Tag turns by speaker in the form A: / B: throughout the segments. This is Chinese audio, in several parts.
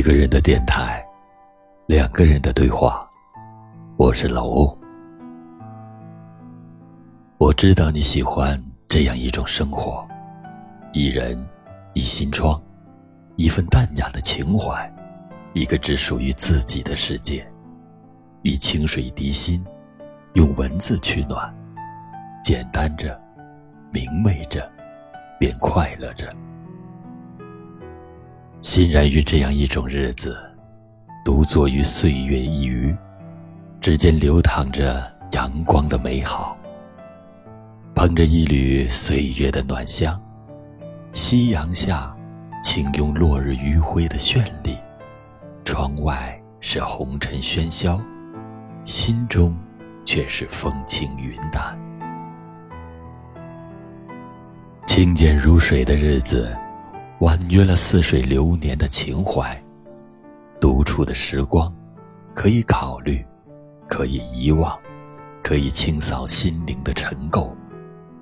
A: 一个人的电台，两个人的对话。我是老欧。我知道你喜欢这样一种生活：一人，一心窗，一份淡雅的情怀，一个只属于自己的世界。以清水涤心，用文字取暖，简单着，明媚着，便快乐着。欣然于这样一种日子，独坐于岁月一隅，指尖流淌着阳光的美好，捧着一缕岁月的暖香，夕阳下，轻拥落日余晖的绚丽，窗外是红尘喧嚣，心中却是风轻云淡，清简如水的日子。婉约了似水流年的情怀，独处的时光，可以考虑，可以遗忘，可以清扫心灵的尘垢，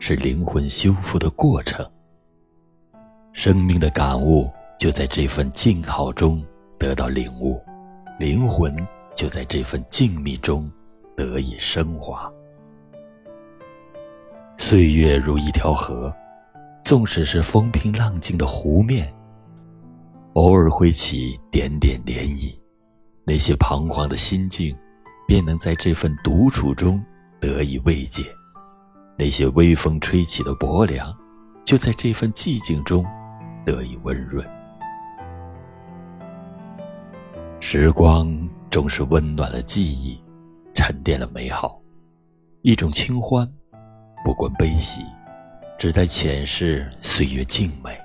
A: 是灵魂修复的过程。生命的感悟就在这份静好中得到领悟，灵魂就在这份静谧中得以升华。岁月如一条河。纵使是风平浪静的湖面，偶尔会起点点涟漪，那些彷徨的心境，便能在这份独处中得以慰藉；那些微风吹起的薄凉，就在这份寂静中得以温润。时光总是温暖了记忆，沉淀了美好，一种清欢，不管悲喜。只在浅视岁月静美，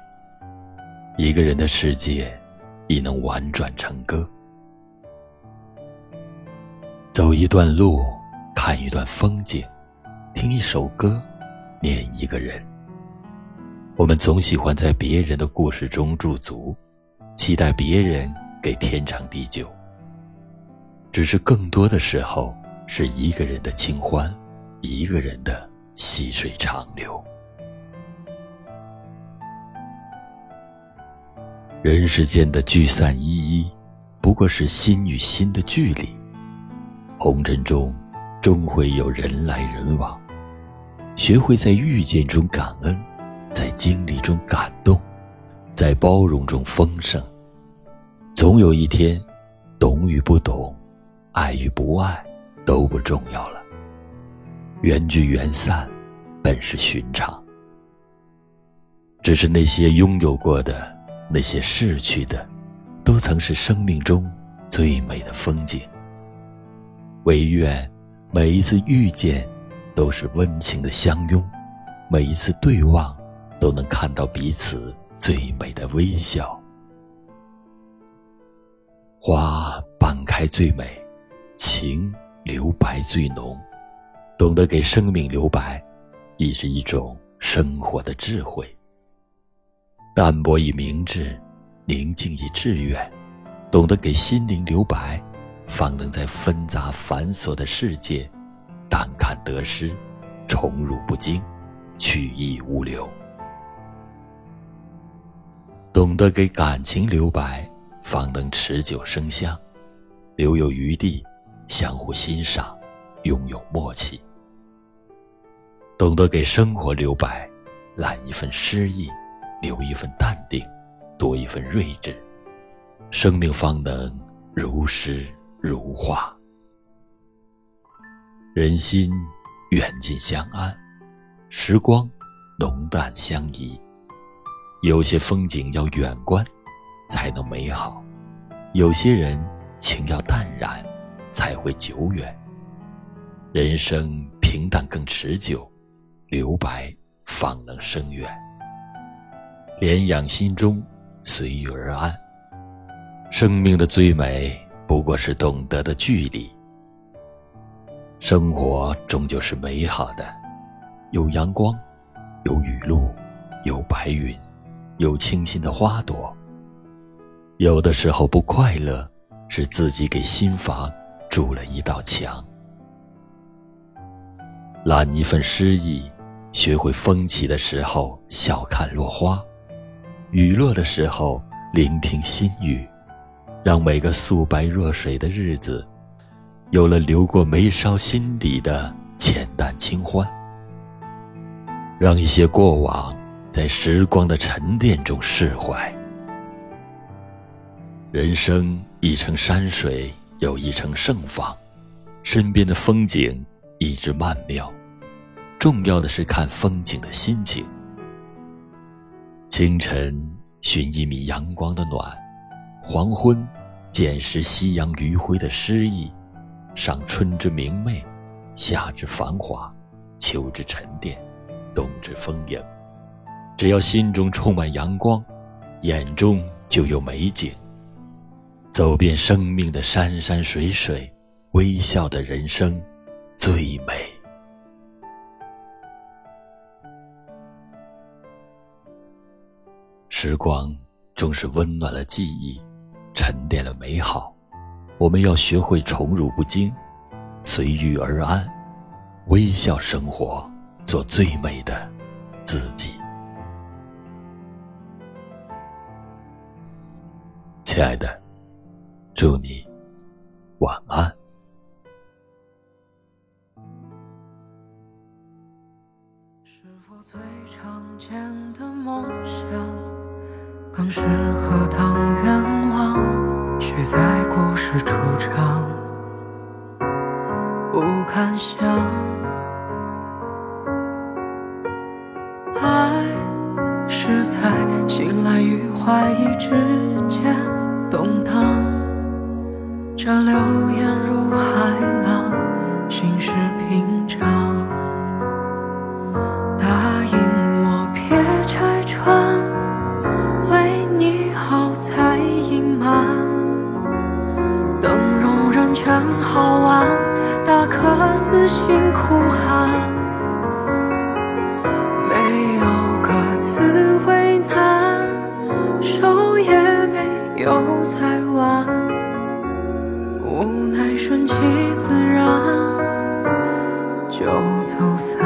A: 一个人的世界，亦能婉转成歌。走一段路，看一段风景，听一首歌，念一个人。我们总喜欢在别人的故事中驻足，期待别人给天长地久。只是更多的时候，是一个人的清欢，一个人的细水长流。人世间的聚散依依，不过是心与心的距离。红尘中，终会有人来人往。学会在遇见中感恩，在经历中感动，在包容中丰盛。总有一天，懂与不懂，爱与不爱，都不重要了。缘聚缘散，本是寻常。只是那些拥有过的。那些逝去的，都曾是生命中最美的风景。唯愿每一次遇见，都是温情的相拥；每一次对望，都能看到彼此最美的微笑。花半开最美，情留白最浓。懂得给生命留白，亦是一种生活的智慧。淡泊以明志，宁静以致远，懂得给心灵留白，方能在纷杂繁琐的世界，淡看得失，宠辱不惊，去意无留。懂得给感情留白，方能持久生香，留有余地，相互欣赏，拥有默契。懂得给生活留白，揽一份诗意。留一份淡定，多一份睿智，生命方能如诗如画。人心远近相安，时光浓淡相宜。有些风景要远观，才能美好；有些人情要淡然，才会久远。人生平淡更持久，留白方能深远。莲养心中，随遇而安。生命的最美，不过是懂得的距离。生活终究是美好的，有阳光，有雨露，有白云，有清新的花朵。有的时候不快乐，是自己给心房筑了一道墙。揽一份诗意，学会风起的时候笑看落花。雨落的时候，聆听心语；让每个素白若水的日子，有了流过眉梢心底的浅淡清欢。让一些过往在时光的沉淀中释怀。人生一程山水，有一程盛放，身边的风景一直曼妙，重要的是看风景的心情。清晨寻一米阳光的暖，黄昏见识夕阳余晖的诗意，赏春之明媚，夏之繁华，秋之沉淀。冬之丰盈，只要心中充满阳光，眼中就有美景。走遍生命的山山水水，微笑的人生最美。时光终是温暖了记忆，沉淀了美好。我们要学会宠辱不惊，随遇而安，微笑生活。做最美的自己，亲爱的，祝你晚安。
B: 是否最常见的梦想，更适合当愿望？许在故事出场，不敢想。爱是在醒来与怀疑之间动荡，这流言如海浪，心事平常。又再晚，无奈顺其自然就走散。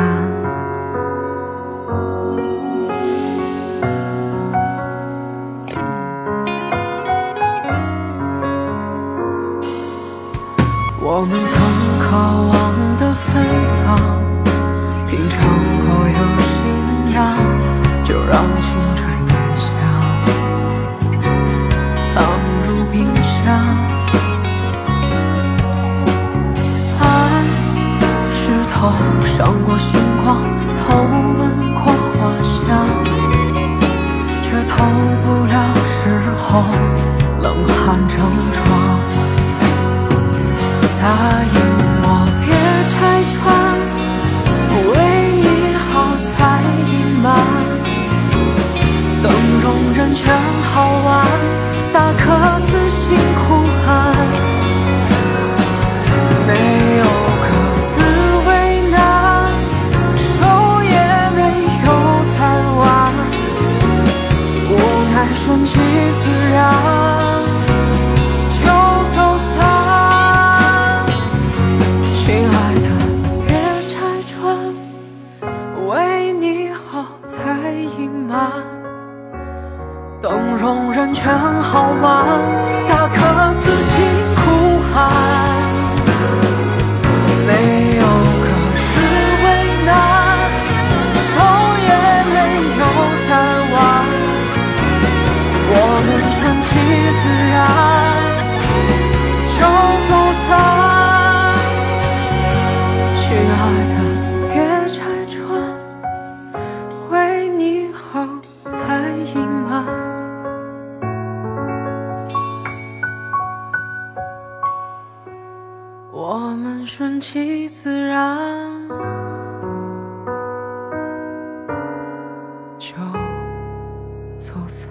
B: 我们曾渴望的芬芳，品尝后有信仰，就让青春。伤过星光，偷闻过花香，却透不了时候冷汗成霜。答应我别拆穿，为你好才隐瞒。等容忍全走散